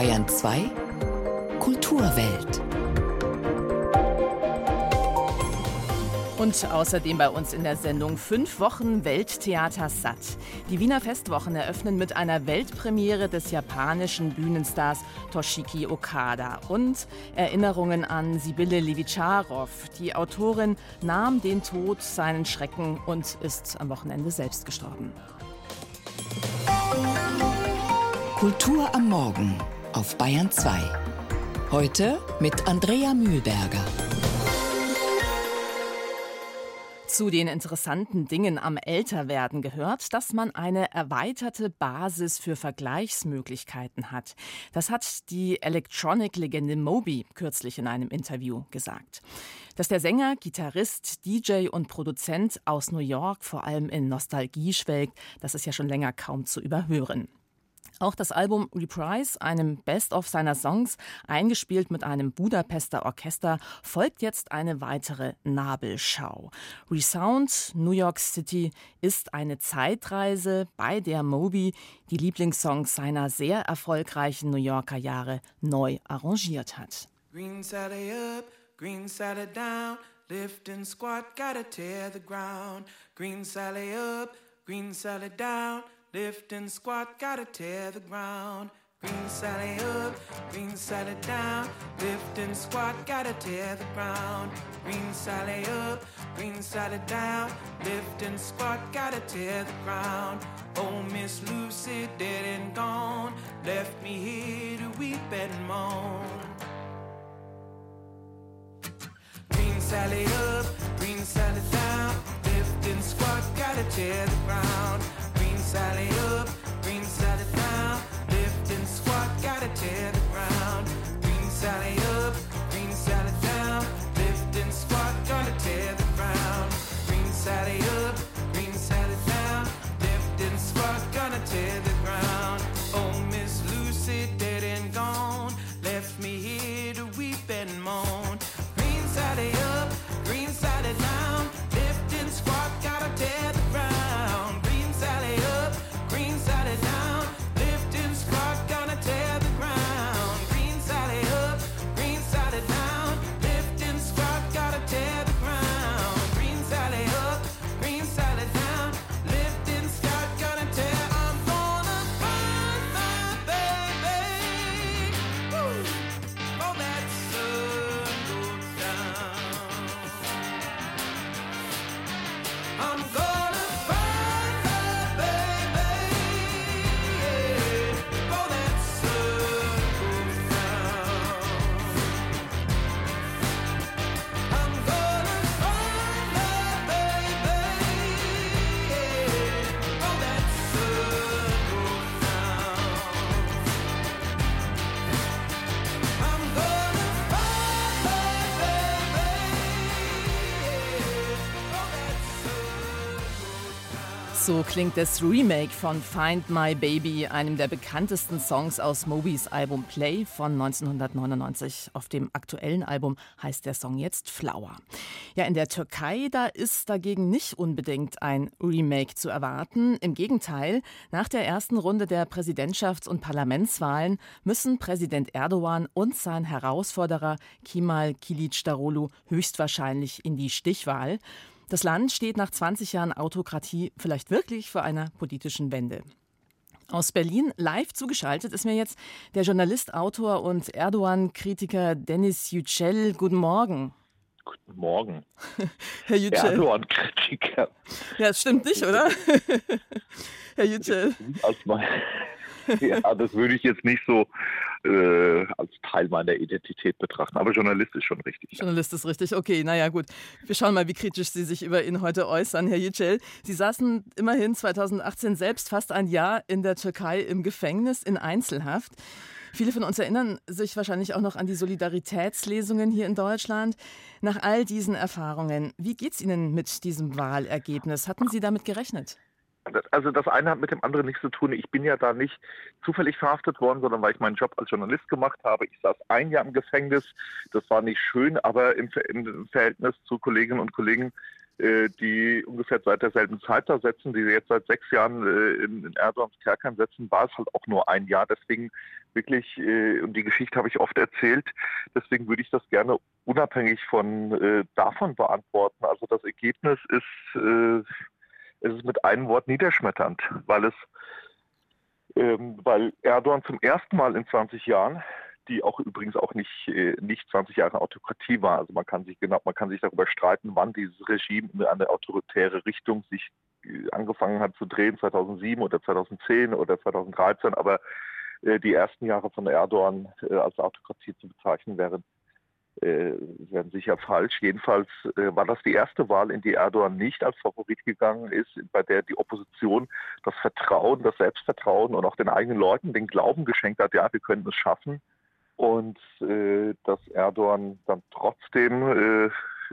Bayern 2 Kulturwelt. Und außerdem bei uns in der Sendung fünf Wochen Welttheater satt. Die Wiener Festwochen eröffnen mit einer Weltpremiere des japanischen Bühnenstars Toshiki Okada und Erinnerungen an Sibylle Levitscharow. Die Autorin nahm den Tod seinen Schrecken und ist am Wochenende selbst gestorben. Kultur am Morgen auf Bayern 2. Heute mit Andrea Mühlberger. Zu den interessanten Dingen am Älterwerden gehört, dass man eine erweiterte Basis für Vergleichsmöglichkeiten hat. Das hat die Electronic-Legende Moby kürzlich in einem Interview gesagt. Dass der Sänger, Gitarrist, DJ und Produzent aus New York vor allem in Nostalgie schwelgt, das ist ja schon länger kaum zu überhören. Auch das Album Reprise, einem Best-of seiner Songs, eingespielt mit einem Budapester Orchester, folgt jetzt eine weitere Nabelschau. Resound New York City ist eine Zeitreise, bei der Moby die Lieblingssongs seiner sehr erfolgreichen New Yorker Jahre neu arrangiert hat. Green Sally up, green Sally down, lift and squat, gotta tear the ground. Green Sally up, green Sally down. Lift and squat, gotta tear the ground. Green Sally up, green Sally down. Lift and squat, gotta tear the ground. Green Sally up, green Sally down. Lift and squat, gotta tear the ground. Oh, Miss Lucy, dead and gone. Left me here to weep and moan. Green Sally up, green Sally down. Lift and squat, gotta tear the ground. Sally So klingt das Remake von Find My Baby, einem der bekanntesten Songs aus Mobys Album Play von 1999. Auf dem aktuellen Album heißt der Song jetzt Flower. Ja, in der Türkei, da ist dagegen nicht unbedingt ein Remake zu erwarten. Im Gegenteil, nach der ersten Runde der Präsidentschafts- und Parlamentswahlen müssen Präsident Erdogan und sein Herausforderer Kemal Kilicdaroglu höchstwahrscheinlich in die Stichwahl. Das Land steht nach 20 Jahren Autokratie vielleicht wirklich vor einer politischen Wende. Aus Berlin live zugeschaltet ist mir jetzt der Journalist, Autor und Erdogan-Kritiker Dennis Yücel. Guten Morgen. Guten Morgen. Herr Yücel. Erdogan-Kritiker. Ja, das stimmt nicht, oder? Herr Yücel. Ja, das würde ich jetzt nicht so äh, als Teil meiner Identität betrachten. Aber Journalist ist schon richtig. Journalist ist richtig. Okay, naja, gut. Wir schauen mal, wie kritisch Sie sich über ihn heute äußern, Herr Yücel. Sie saßen immerhin 2018 selbst fast ein Jahr in der Türkei im Gefängnis in Einzelhaft. Viele von uns erinnern sich wahrscheinlich auch noch an die Solidaritätslesungen hier in Deutschland. Nach all diesen Erfahrungen, wie geht es Ihnen mit diesem Wahlergebnis? Hatten Sie damit gerechnet? Also das eine hat mit dem anderen nichts zu tun. Ich bin ja da nicht zufällig verhaftet worden, sondern weil ich meinen Job als Journalist gemacht habe. Ich saß ein Jahr im Gefängnis. Das war nicht schön, aber im, im Verhältnis zu Kolleginnen und Kollegen äh, die ungefähr seit derselben Zeit da setzen, die jetzt seit sechs Jahren äh, in, in Erdogans Kerkern setzen, war es halt auch nur ein Jahr. Deswegen wirklich, äh, und die Geschichte habe ich oft erzählt, deswegen würde ich das gerne unabhängig von äh, davon beantworten. Also das Ergebnis ist, äh, es ist mit einem Wort niederschmetternd, weil es ähm, weil Erdogan zum ersten Mal in 20 Jahren die auch übrigens auch nicht, äh, nicht 20 Jahre Autokratie war. Also man kann sich genau, man kann sich darüber streiten, wann dieses Regime in eine autoritäre Richtung sich äh, angefangen hat zu drehen, 2007 oder 2010 oder 2013. Aber äh, die ersten Jahre von Erdogan als Autokratie zu bezeichnen wären, wären sicher falsch. Jedenfalls war das die erste Wahl, in die Erdogan nicht als Favorit gegangen ist, bei der die Opposition das Vertrauen, das Selbstvertrauen und auch den eigenen Leuten den Glauben geschenkt hat, ja, wir können es schaffen und äh, dass Erdogan dann trotzdem äh,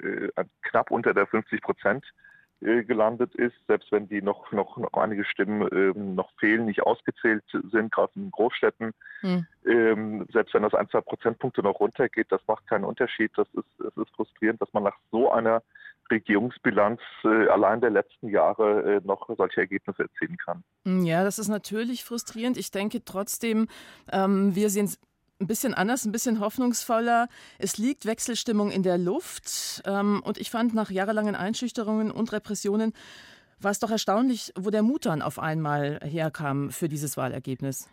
äh knapp unter der 50 Prozent äh, gelandet ist, selbst wenn die noch, noch, noch einige Stimmen ähm, noch fehlen, nicht ausgezählt sind, gerade in Großstädten. Hm. Ähm, selbst wenn das ein, zwei Prozentpunkte noch runtergeht, das macht keinen Unterschied. Das ist, es ist frustrierend, dass man nach so einer Regierungsbilanz äh, allein der letzten Jahre äh, noch solche Ergebnisse erzielen kann. Ja, das ist natürlich frustrierend. Ich denke trotzdem, ähm, wir sehen ein bisschen anders, ein bisschen hoffnungsvoller. Es liegt Wechselstimmung in der Luft. Ähm, und ich fand, nach jahrelangen Einschüchterungen und Repressionen war es doch erstaunlich, wo der Mut dann auf einmal herkam für dieses Wahlergebnis.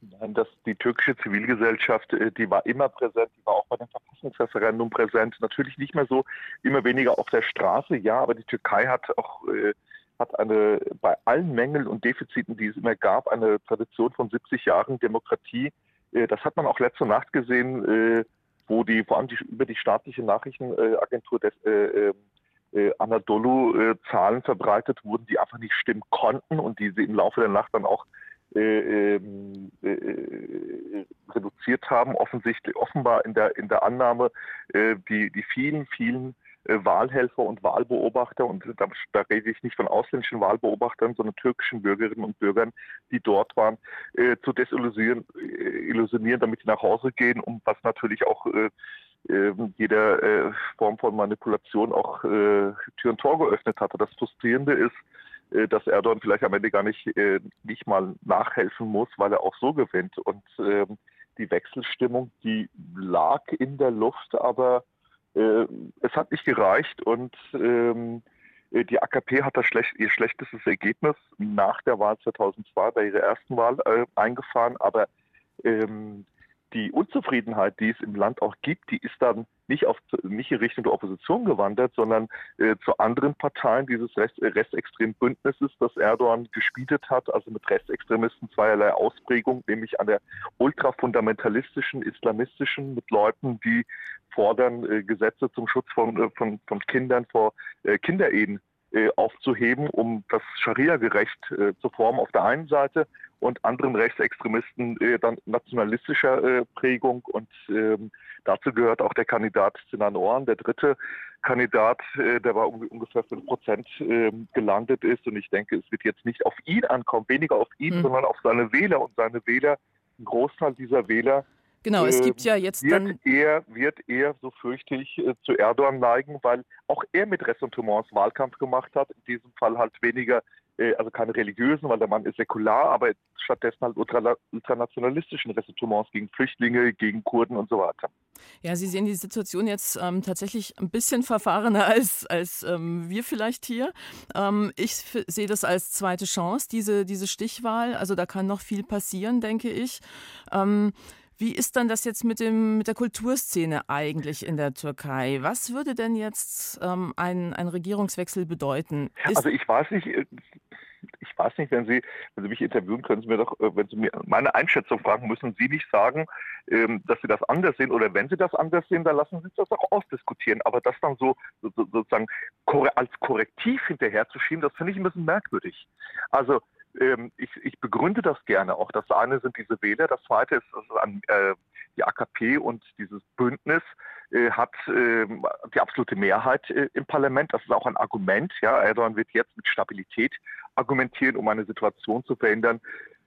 Nein, das, die türkische Zivilgesellschaft, äh, die war immer präsent, die war auch bei dem Verfassungsreferendum präsent. Natürlich nicht mehr so, immer weniger auf der Straße, ja, aber die Türkei hat auch äh, hat eine bei allen Mängeln und Defiziten, die es immer gab, eine Tradition von 70 Jahren Demokratie das hat man auch letzte Nacht gesehen, äh, wo die vor allem die, über die staatliche Nachrichtenagentur des äh, Anadolu Zahlen verbreitet wurden, die einfach nicht stimmen konnten und die sie im Laufe der Nacht dann auch ähm, reduziert haben, offensichtlich offenbar in der in der Annahme, die die vielen vielen äh, Wahlhelfer und Wahlbeobachter, und da, da, rede ich nicht von ausländischen Wahlbeobachtern, sondern türkischen Bürgerinnen und Bürgern, die dort waren, äh, zu desillusionieren, äh, damit sie nach Hause gehen, um was natürlich auch äh, ähm, jeder äh, Form von Manipulation auch äh, Tür und Tor geöffnet hatte. Das Frustrierende ist, dass Erdogan vielleicht am Ende gar nicht, nicht mal nachhelfen muss, weil er auch so gewinnt. Und ähm, die Wechselstimmung, die lag in der Luft, aber äh, es hat nicht gereicht und ähm, die AKP hat das schlecht, ihr schlechtestes Ergebnis nach der Wahl 2002 bei ihrer ersten Wahl äh, eingefahren, aber ähm, die Unzufriedenheit, die es im Land auch gibt, die ist dann nicht, auf, nicht in Richtung der Opposition gewandert, sondern äh, zu anderen Parteien dieses Rest, äh, rechtsextremen Bündnisses, das Erdogan gespielt hat, also mit Rechtsextremisten zweierlei Ausprägung, nämlich an der ultrafundamentalistischen, islamistischen, mit Leuten, die fordern, äh, Gesetze zum Schutz von, äh, von, von Kindern vor äh, Kinderehen äh, aufzuheben, um das Scharia-gerecht äh, zu formen auf der einen Seite und anderen Rechtsextremisten äh, dann nationalistischer äh, Prägung. Und ähm, dazu gehört auch der Kandidat Sinan Oran, der dritte Kandidat, äh, der bei ungefähr 5 Prozent ähm, gelandet ist. Und ich denke, es wird jetzt nicht auf ihn ankommen, weniger auf ihn, mhm. sondern auf seine Wähler. Und seine Wähler, ein Großteil dieser Wähler Genau, es gibt ja jetzt wird dann. Er, wird er, so fürchte ich, äh, zu Erdogan neigen, weil auch er mit Ressentiments Wahlkampf gemacht hat. In diesem Fall halt weniger, äh, also keine religiösen, weil der Mann ist säkular, aber stattdessen halt ultranationalistischen Ressentiments gegen Flüchtlinge, gegen Kurden und so weiter. Ja, Sie sehen die Situation jetzt ähm, tatsächlich ein bisschen verfahrener als, als ähm, wir vielleicht hier. Ähm, ich sehe das als zweite Chance, diese, diese Stichwahl. Also da kann noch viel passieren, denke ich. Wie ist dann das jetzt mit, dem, mit der Kulturszene eigentlich in der Türkei? Was würde denn jetzt ähm, ein, ein Regierungswechsel bedeuten? Ist also ich weiß nicht, äh, ich weiß nicht, wenn Sie, wenn Sie mich interviewen, können Sie mir doch, äh, wenn Sie mir meine Einschätzung fragen, müssen Sie nicht sagen, ähm, dass Sie das anders sehen oder wenn Sie das anders sehen, dann lassen Sie das auch ausdiskutieren. Aber das dann so, so sozusagen als Korrektiv hinterherzuschieben, das finde ich ein bisschen merkwürdig. Also ähm, ich, ich, begründe das gerne auch. Das eine sind diese Wähler, das zweite ist, ist an, äh, die AKP und dieses Bündnis äh, hat äh, die absolute Mehrheit äh, im Parlament. Das ist auch ein Argument. Ja, Erdogan wird jetzt mit Stabilität argumentieren, um eine Situation zu verhindern,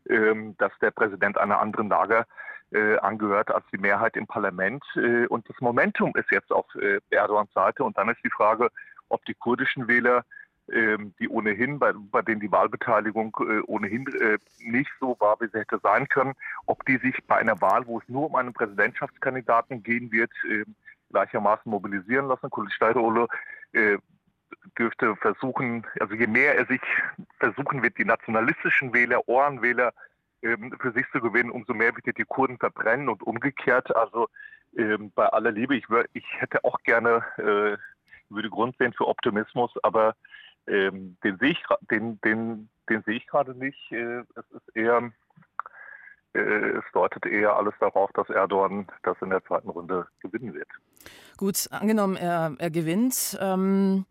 ähm, dass der Präsident einer anderen Lager äh, angehört als die Mehrheit im Parlament. Äh, und das Momentum ist jetzt auf Erdogans Seite. Und dann ist die Frage, ob die kurdischen Wähler, die ohnehin, bei, bei denen die Wahlbeteiligung äh, ohnehin äh, nicht so war, wie sie hätte sein können, ob die sich bei einer Wahl, wo es nur um einen Präsidentschaftskandidaten gehen wird, äh, gleichermaßen mobilisieren lassen. Kulli Steideole äh, dürfte versuchen, also je mehr er sich versuchen wird, die nationalistischen Wähler, Ohrenwähler ähm, für sich zu gewinnen, umso mehr wird er die Kurden verbrennen und umgekehrt. Also ähm, bei aller Liebe, ich, wär, ich hätte auch gerne, würde Grund sehen für Optimismus, aber ähm, den sehe ich, den, den, den sehe ich gerade nicht. Äh, es ist eher, äh, es deutet eher alles darauf, dass Erdogan das in der zweiten Runde gewinnen wird. Gut, angenommen, er, er gewinnt. Ähm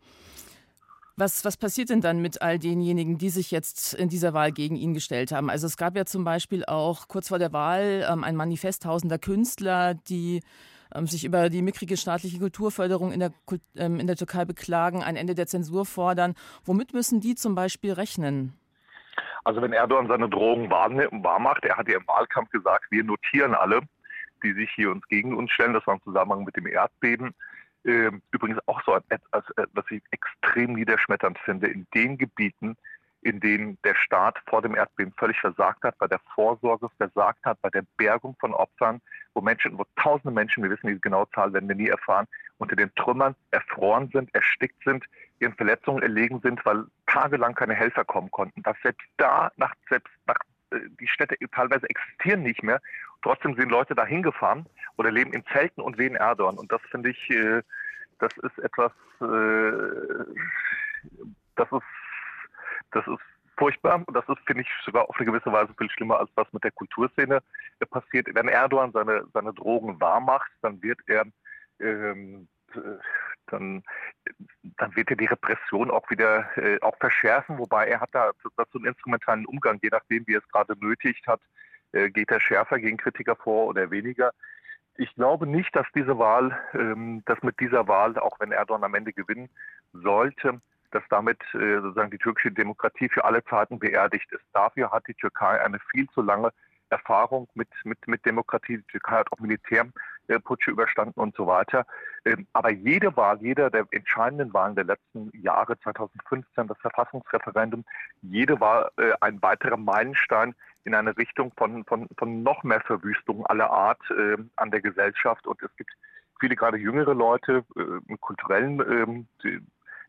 was, was passiert denn dann mit all denjenigen, die sich jetzt in dieser Wahl gegen ihn gestellt haben? Also es gab ja zum Beispiel auch kurz vor der Wahl ähm, ein Manifest tausender Künstler, die sich über die mickrige staatliche Kulturförderung in der, ähm, in der Türkei beklagen, ein Ende der Zensur fordern. Womit müssen die zum Beispiel rechnen? Also wenn Erdogan seine Drohungen wahr, macht, er hat ja im Wahlkampf gesagt, wir notieren alle, die sich hier uns gegen uns stellen, das war im Zusammenhang mit dem Erdbeben. Ähm, übrigens auch so etwas, was ich extrem niederschmetternd finde, in den Gebieten, in denen der Staat vor dem Erdbeben völlig versagt hat, bei der Vorsorge versagt hat, bei der Bergung von Opfern, wo Menschen, wo tausende Menschen, wir wissen die genaue Zahl, werden wir nie erfahren, unter den Trümmern erfroren sind, erstickt sind, ihren Verletzungen erlegen sind, weil tagelang keine Helfer kommen konnten. Dass selbst da, nach, selbst nach, äh, die Städte teilweise existieren nicht mehr, trotzdem sind Leute da hingefahren oder leben in Zelten und wehen Erdogan. Und das finde ich, äh, das ist etwas, äh, das ist das ist furchtbar und das ist, finde ich, sogar auf eine gewisse Weise viel schlimmer, als was mit der Kulturszene passiert. Wenn Erdogan seine, seine Drogen wahr macht, dann wird er ähm, dann, dann wird er die Repression auch wieder äh, auch verschärfen, wobei er hat da dazu einen instrumentalen Umgang, je nachdem, wie er es gerade nötigt hat, äh, geht er schärfer gegen Kritiker vor oder weniger. Ich glaube nicht, dass diese Wahl, ähm, dass mit dieser Wahl, auch wenn Erdogan am Ende gewinnen sollte, dass damit äh, sozusagen die türkische Demokratie für alle Zeiten beerdigt ist. Dafür hat die Türkei eine viel zu lange Erfahrung mit, mit, mit Demokratie. Die Türkei hat auch Militärputsche überstanden und so weiter. Ähm, aber jede Wahl, jeder der entscheidenden Wahlen der letzten Jahre, 2015, das Verfassungsreferendum, jede war äh, ein weiterer Meilenstein in eine Richtung von, von, von noch mehr Verwüstung aller Art äh, an der Gesellschaft. Und es gibt viele gerade jüngere Leute äh, kulturellen ähm,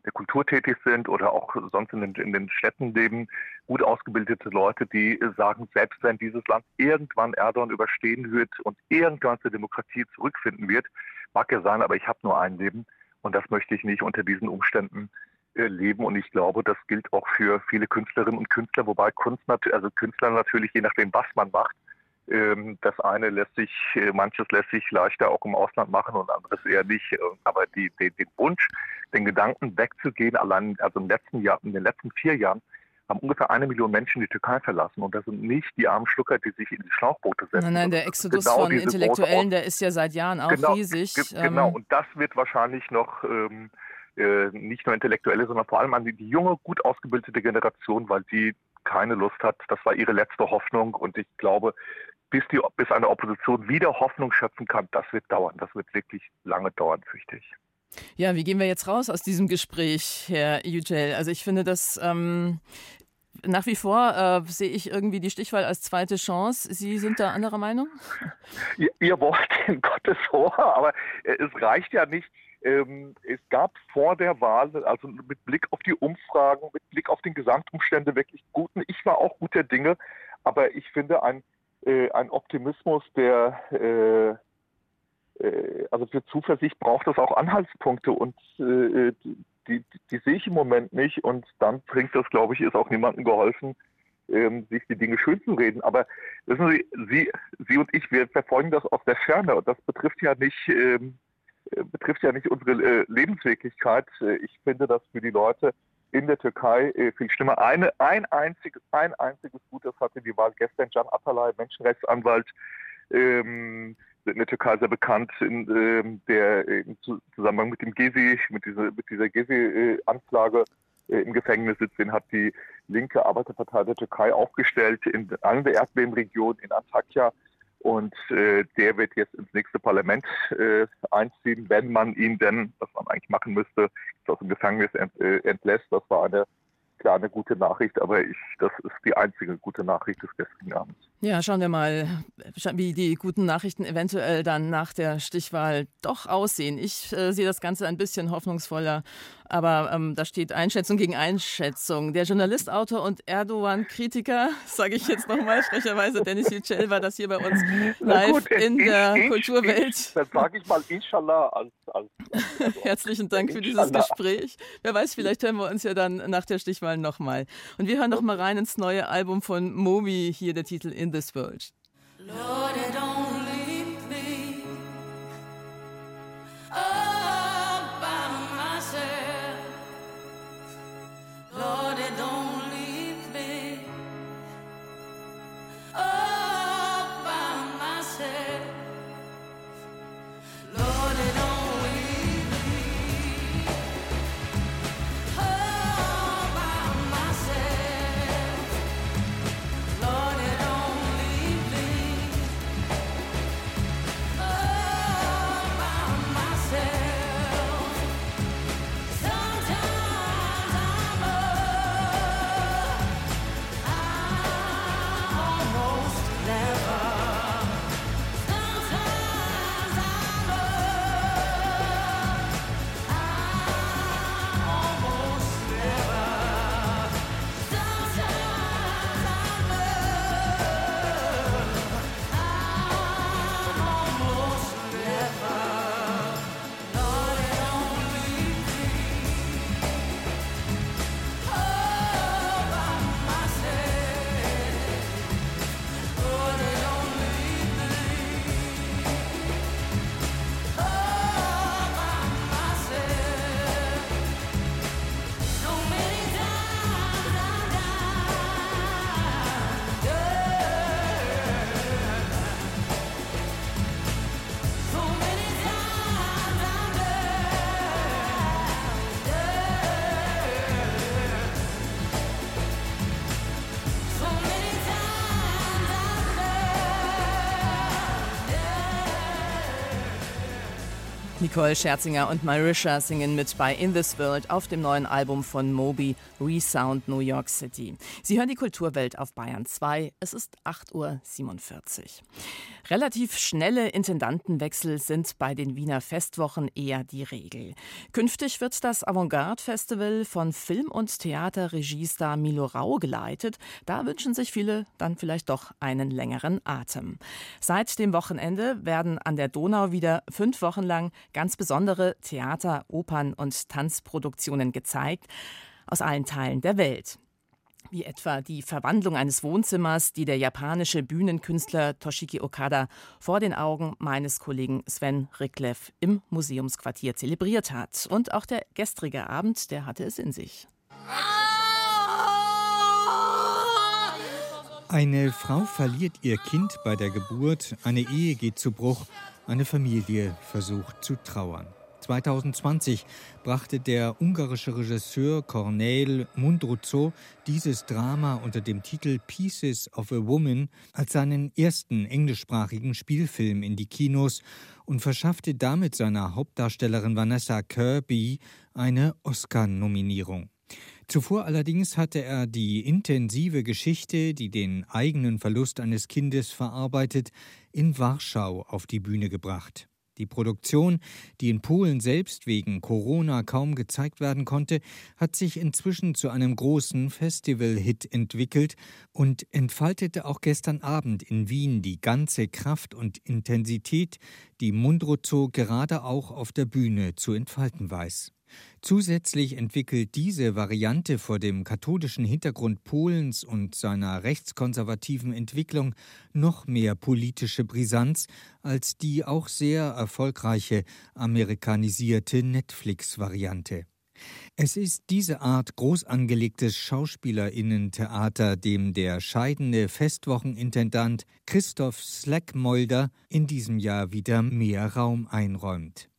der Kultur tätig sind oder auch sonst in den, in den Städten leben, gut ausgebildete Leute, die sagen, selbst wenn dieses Land irgendwann Erdogan überstehen wird und irgendwann zur Demokratie zurückfinden wird, mag ja sein, aber ich habe nur ein Leben und das möchte ich nicht unter diesen Umständen äh, leben. Und ich glaube, das gilt auch für viele Künstlerinnen und Künstler, wobei Kunst, also Künstler natürlich, je nachdem, was man macht, das eine lässt sich, äh, manches lässt sich leichter auch im Ausland machen und anderes eher nicht. Äh, aber die, die, den Wunsch, den Gedanken wegzugehen, allein, also im letzten Jahr, in den letzten vier Jahren, haben ungefähr eine Million Menschen die Türkei verlassen. Und das sind nicht die armen Schlucker, die sich in die Schlauchboote setzen. Nein, nein, der Exodus genau von Intellektuellen, der ist ja seit Jahren auch genau, riesig. Genau, ähm, und das wird wahrscheinlich noch ähm, äh, nicht nur Intellektuelle, sondern vor allem an die, die junge, gut ausgebildete Generation, weil die keine Lust hat. Das war ihre letzte Hoffnung. Und ich glaube, bis, die, bis eine Opposition wieder Hoffnung schöpfen kann, das wird dauern. Das wird wirklich lange dauern, fürchte ich. Ja, wie gehen wir jetzt raus aus diesem Gespräch, Herr Yücel? Also ich finde das ähm, nach wie vor äh, sehe ich irgendwie die Stichwahl als zweite Chance. Sie sind da anderer Meinung? Ihr, ihr wollt in Gottes Ohr, aber äh, es reicht ja nicht. Ähm, es gab vor der Wahl, also mit Blick auf die Umfragen, mit Blick auf den Gesamtumstände wirklich guten, ich war auch guter Dinge, aber ich finde ein äh, ein Optimismus, der äh, äh, also für Zuversicht braucht es auch Anhaltspunkte und äh, die, die, die, sehe ich im Moment nicht und dann bringt das, glaube ich, ist auch niemandem geholfen, ähm, sich die Dinge schön zu reden. Aber wissen Sie, Sie, Sie und ich, wir verfolgen das aus der Ferne und das betrifft ja nicht ähm, äh, betrifft ja nicht unsere äh, Lebenswirklichkeit. Ich finde das für die Leute in der Türkei äh, viel schlimmer. Eine, ein, einziges, ein einziges Gutes hatte die Wahl gestern. Can Atalay, Menschenrechtsanwalt, ähm, in der Türkei sehr bekannt, in, ähm, der im Zusammenhang mit dem Gezi, mit dieser, mit dieser Gezi-Anklage äh, im Gefängnis sitzt. Den hat die linke Arbeiterpartei der Türkei aufgestellt in einer der Erdbebenregionen in Antakya Und äh, der wird jetzt ins nächste Parlament äh, einziehen, wenn man ihn denn, was man eigentlich machen müsste, aus dem Gefängnis ent, äh, entlässt. Das war eine klar eine gute Nachricht, aber ich, das ist die einzige gute Nachricht des gestrigen Abends. Ja, schauen wir mal, wie die guten Nachrichten eventuell dann nach der Stichwahl doch aussehen. Ich äh, sehe das Ganze ein bisschen hoffnungsvoller aber ähm, da steht Einschätzung gegen Einschätzung. Der Journalist, Autor und Erdogan-Kritiker, sage ich jetzt nochmal frecherweise, Dennis Yücel war das hier bei uns live gut, in ich, der ich, Kulturwelt. Ich, dann sage ich mal Inshallah als, als, als Herzlichen Dank für dieses Gespräch. Wer weiß, vielleicht hören wir uns ja dann nach der Stichwahl nochmal. Und wir hören nochmal rein ins neue Album von Moby, hier der Titel In This World. Lord, Nicole Scherzinger und Marisha singen mit bei In This World auf dem neuen Album von Moby Resound New York City. Sie hören die Kulturwelt auf Bayern 2. Es ist 8.47 Uhr. Relativ schnelle Intendantenwechsel sind bei den Wiener Festwochen eher die Regel. Künftig wird das Avantgarde-Festival von Film- und Theaterregiestar Milo Rau geleitet. Da wünschen sich viele dann vielleicht doch einen längeren Atem. Seit dem Wochenende werden an der Donau wieder fünf Wochen lang ganz besondere Theater-, Opern- und Tanzproduktionen gezeigt aus allen Teilen der Welt wie etwa die Verwandlung eines Wohnzimmers, die der japanische Bühnenkünstler Toshiki Okada vor den Augen meines Kollegen Sven Rickleff im Museumsquartier zelebriert hat. Und auch der gestrige Abend, der hatte es in sich. Eine Frau verliert ihr Kind bei der Geburt, eine Ehe geht zu Bruch, eine Familie versucht zu trauern. 2020 brachte der ungarische Regisseur Cornel Mundruzo dieses Drama unter dem Titel Pieces of a Woman als seinen ersten englischsprachigen Spielfilm in die Kinos und verschaffte damit seiner Hauptdarstellerin Vanessa Kirby eine Oscar-Nominierung. Zuvor allerdings hatte er die intensive Geschichte, die den eigenen Verlust eines Kindes verarbeitet, in Warschau auf die Bühne gebracht. Die Produktion, die in Polen selbst wegen Corona kaum gezeigt werden konnte, hat sich inzwischen zu einem großen Festival-Hit entwickelt und entfaltete auch gestern Abend in Wien die ganze Kraft und Intensität, die Mundruzo gerade auch auf der Bühne zu entfalten weiß. Zusätzlich entwickelt diese Variante vor dem katholischen Hintergrund Polens und seiner rechtskonservativen Entwicklung noch mehr politische Brisanz als die auch sehr erfolgreiche amerikanisierte Netflix-Variante. Es ist diese Art groß angelegtes Schauspielerinnentheater, dem der scheidende Festwochenintendant Christoph Slackmolder in diesem Jahr wieder mehr Raum einräumt.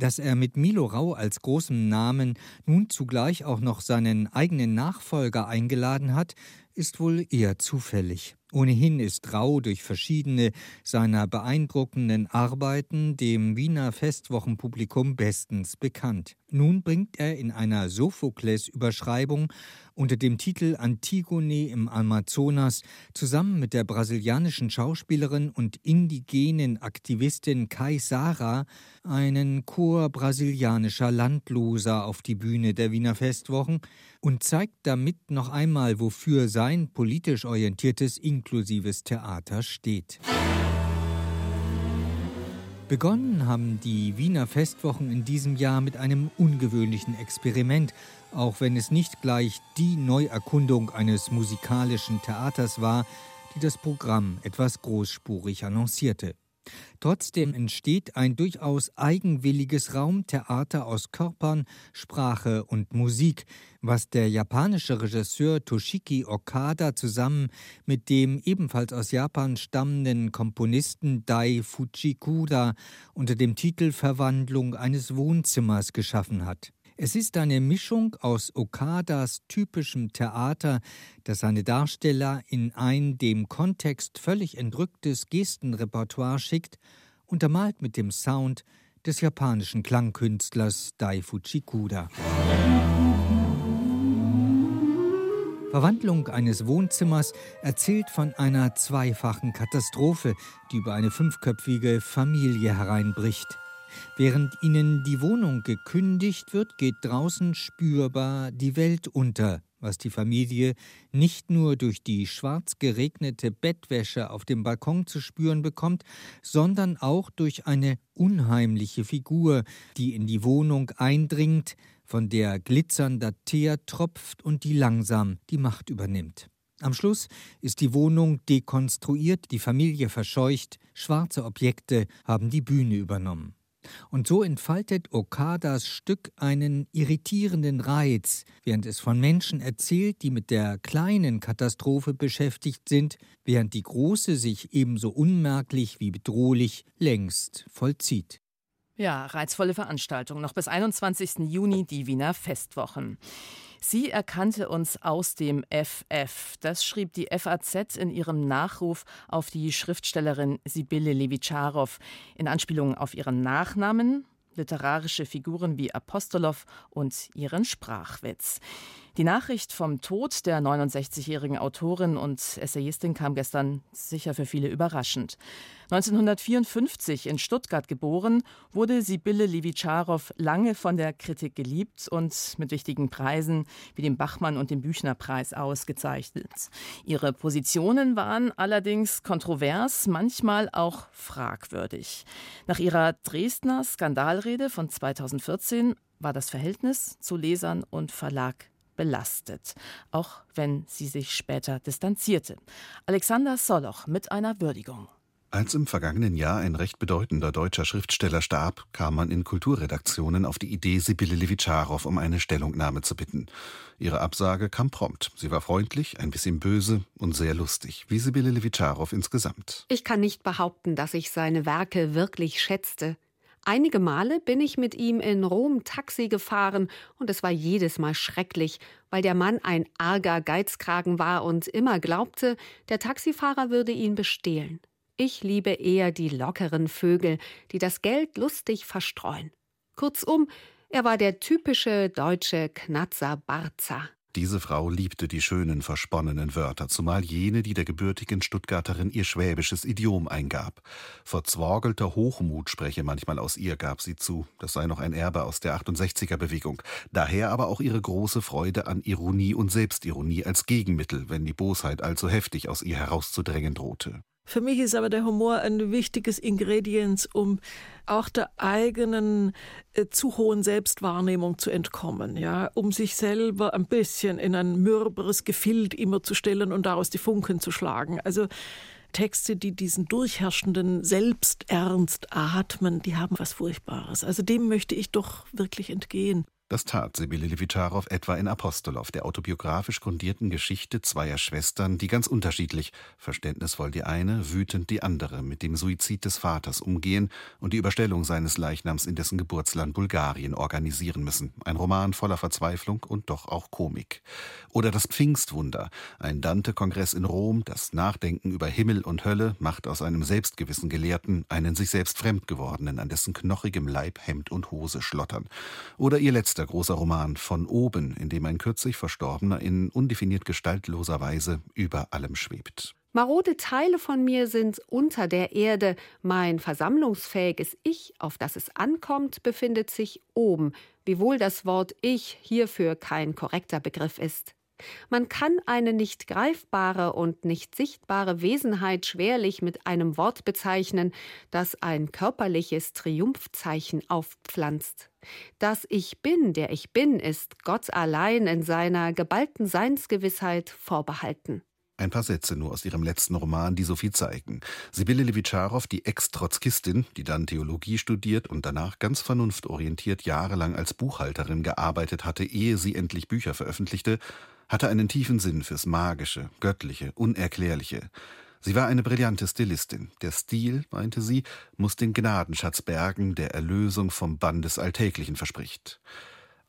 Dass er mit Milo Rau als großem Namen nun zugleich auch noch seinen eigenen Nachfolger eingeladen hat, ist wohl eher zufällig. Ohnehin ist Rau durch verschiedene seiner beeindruckenden Arbeiten dem Wiener Festwochenpublikum bestens bekannt. Nun bringt er in einer Sophokles-Überschreibung unter dem Titel Antigone im Amazonas zusammen mit der brasilianischen Schauspielerin und indigenen Aktivistin Kai Sara einen Chor brasilianischer Landloser auf die Bühne der Wiener Festwochen und zeigt damit noch einmal, wofür sein politisch orientiertes inklusives Theater steht. Begonnen haben die Wiener Festwochen in diesem Jahr mit einem ungewöhnlichen Experiment, auch wenn es nicht gleich die Neuerkundung eines musikalischen Theaters war, die das Programm etwas großspurig annoncierte. Trotzdem entsteht ein durchaus eigenwilliges Raumtheater aus Körpern, Sprache und Musik, was der japanische Regisseur Toshiki Okada zusammen mit dem ebenfalls aus Japan stammenden Komponisten Dai Fujikura unter dem Titel Verwandlung eines Wohnzimmers geschaffen hat. Es ist eine Mischung aus Okadas typischem Theater, das seine Darsteller in ein dem Kontext völlig entrücktes Gestenrepertoire schickt, untermalt mit dem Sound des japanischen Klangkünstlers Dai Fujikuda. Verwandlung eines Wohnzimmers erzählt von einer zweifachen Katastrophe, die über eine fünfköpfige Familie hereinbricht. Während ihnen die Wohnung gekündigt wird, geht draußen spürbar die Welt unter, was die Familie nicht nur durch die schwarz geregnete Bettwäsche auf dem Balkon zu spüren bekommt, sondern auch durch eine unheimliche Figur, die in die Wohnung eindringt, von der glitzernder Teer tropft und die langsam die Macht übernimmt. Am Schluss ist die Wohnung dekonstruiert, die Familie verscheucht, schwarze Objekte haben die Bühne übernommen. Und so entfaltet Okadas Stück einen irritierenden Reiz, während es von Menschen erzählt, die mit der kleinen Katastrophe beschäftigt sind, während die große sich ebenso unmerklich wie bedrohlich längst vollzieht. Ja, reizvolle Veranstaltung. Noch bis 21. Juni die Wiener Festwochen. Sie erkannte uns aus dem FF. Das schrieb die FAZ in ihrem Nachruf auf die Schriftstellerin Sibylle Levitscharow in Anspielung auf ihren Nachnamen, literarische Figuren wie Apostolow und ihren Sprachwitz. Die Nachricht vom Tod der 69-jährigen Autorin und Essayistin kam gestern sicher für viele überraschend. 1954 in Stuttgart geboren, wurde Sibylle Levitscharow lange von der Kritik geliebt und mit wichtigen Preisen wie dem Bachmann und dem Büchnerpreis ausgezeichnet. Ihre Positionen waren allerdings kontrovers, manchmal auch fragwürdig. Nach ihrer Dresdner Skandalrede von 2014 war das Verhältnis zu Lesern und Verlag belastet, auch wenn sie sich später distanzierte. Alexander Soloch mit einer Würdigung. Als im vergangenen Jahr ein recht bedeutender deutscher Schriftsteller starb, kam man in Kulturredaktionen auf die Idee, Sibylle Levitscharow um eine Stellungnahme zu bitten. Ihre Absage kam prompt. Sie war freundlich, ein bisschen böse und sehr lustig, wie Sibylle Levitscharow insgesamt. Ich kann nicht behaupten, dass ich seine Werke wirklich schätzte. Einige Male bin ich mit ihm in Rom Taxi gefahren und es war jedes Mal schrecklich, weil der Mann ein arger Geizkragen war und immer glaubte, der Taxifahrer würde ihn bestehlen. Ich liebe eher die lockeren Vögel, die das Geld lustig verstreuen. Kurzum, er war der typische deutsche Knatzer Barzer. Diese Frau liebte die schönen, versponnenen Wörter, zumal jene, die der gebürtigen Stuttgarterin ihr schwäbisches Idiom eingab. Verzworgelter Hochmut spreche manchmal aus ihr, gab sie zu. Das sei noch ein Erbe aus der 68er-Bewegung. Daher aber auch ihre große Freude an Ironie und Selbstironie als Gegenmittel, wenn die Bosheit allzu heftig aus ihr herauszudrängen drohte. Für mich ist aber der Humor ein wichtiges Ingredienz, um auch der eigenen äh, zu hohen Selbstwahrnehmung zu entkommen, ja, um sich selber ein bisschen in ein mürberes Gefild immer zu stellen und daraus die Funken zu schlagen. Also Texte, die diesen durchherrschenden Selbsternst atmen, die haben was Furchtbares. Also dem möchte ich doch wirklich entgehen. Das tat Sibylle Levitscharow etwa in Apostolow, der autobiografisch grundierten Geschichte zweier Schwestern, die ganz unterschiedlich, verständnisvoll die eine, wütend die andere, mit dem Suizid des Vaters umgehen und die Überstellung seines Leichnams in dessen Geburtsland Bulgarien organisieren müssen. Ein Roman voller Verzweiflung und doch auch Komik. Oder das Pfingstwunder, ein Dante-Kongress in Rom, das Nachdenken über Himmel und Hölle macht aus einem selbstgewissen Gelehrten einen sich selbst fremd gewordenen, an dessen knochigem Leib Hemd und Hose schlottern. Oder ihr letzter letzter großer Roman Von oben, in dem ein kürzlich Verstorbener in undefiniert gestaltloser Weise über allem schwebt. Marode Teile von mir sind unter der Erde, mein versammlungsfähiges Ich, auf das es ankommt, befindet sich oben, wiewohl das Wort Ich hierfür kein korrekter Begriff ist. Man kann eine nicht greifbare und nicht sichtbare Wesenheit schwerlich mit einem Wort bezeichnen, das ein körperliches Triumphzeichen aufpflanzt. Das Ich bin, der ich bin, ist Gott allein in seiner geballten Seinsgewissheit vorbehalten. Ein paar Sätze nur aus ihrem letzten Roman, die so viel zeigen. Sibylle Levitscharow, die Ex-Trotzkistin, die dann Theologie studiert und danach ganz vernunftorientiert jahrelang als Buchhalterin gearbeitet hatte, ehe sie endlich Bücher veröffentlichte, hatte einen tiefen Sinn fürs Magische, Göttliche, Unerklärliche. Sie war eine brillante Stilistin. Der Stil, meinte sie, muss den Gnadenschatz bergen, der Erlösung vom Bann des Alltäglichen verspricht.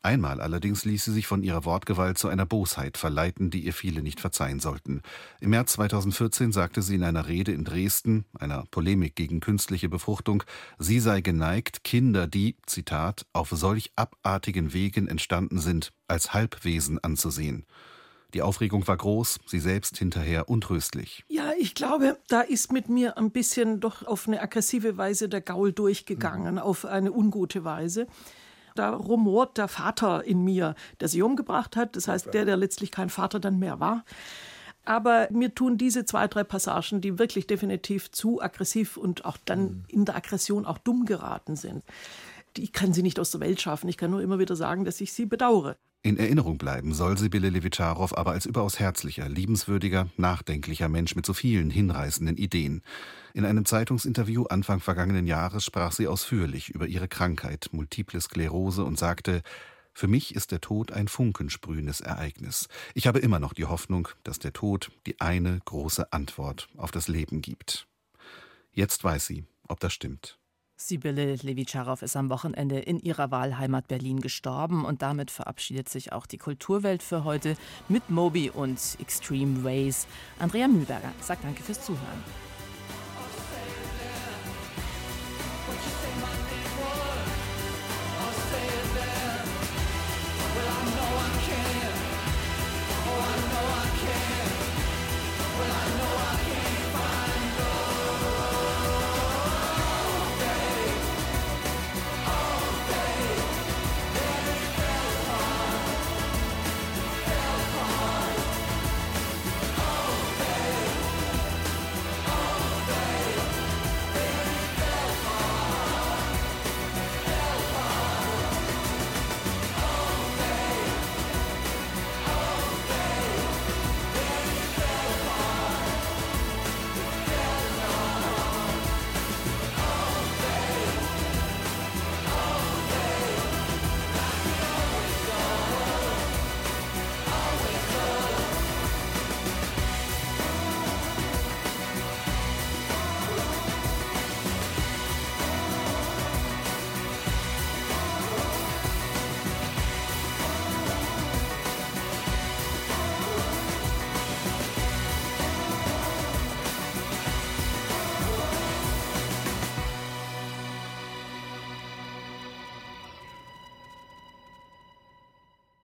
Einmal allerdings ließ sie sich von ihrer Wortgewalt zu einer Bosheit verleiten, die ihr viele nicht verzeihen sollten. Im März 2014 sagte sie in einer Rede in Dresden, einer Polemik gegen künstliche Befruchtung, sie sei geneigt, Kinder, die, Zitat, auf solch abartigen Wegen entstanden sind, als Halbwesen anzusehen. Die Aufregung war groß, sie selbst hinterher untröstlich. Ja, ich glaube, da ist mit mir ein bisschen doch auf eine aggressive Weise der Gaul durchgegangen, mhm. auf eine ungute Weise. Da rumort der Vater in mir, der sie umgebracht hat. Das heißt, der, der letztlich kein Vater dann mehr war. Aber mir tun diese zwei, drei Passagen, die wirklich definitiv zu aggressiv und auch dann mhm. in der Aggression auch dumm geraten sind. Ich kann sie nicht aus der Welt schaffen. Ich kann nur immer wieder sagen, dass ich sie bedauere. In Erinnerung bleiben soll Sibylle Levitscharow aber als überaus herzlicher, liebenswürdiger, nachdenklicher Mensch mit so vielen hinreißenden Ideen. In einem Zeitungsinterview Anfang vergangenen Jahres sprach sie ausführlich über ihre Krankheit, Multiple Sklerose, und sagte, für mich ist der Tod ein funkensprühendes Ereignis. Ich habe immer noch die Hoffnung, dass der Tod die eine große Antwort auf das Leben gibt. Jetzt weiß sie, ob das stimmt. Sibylle Levitscharow ist am Wochenende in ihrer Wahlheimat Berlin gestorben und damit verabschiedet sich auch die Kulturwelt für heute mit Moby und Extreme Ways. Andrea Mühlberger sagt Danke fürs Zuhören.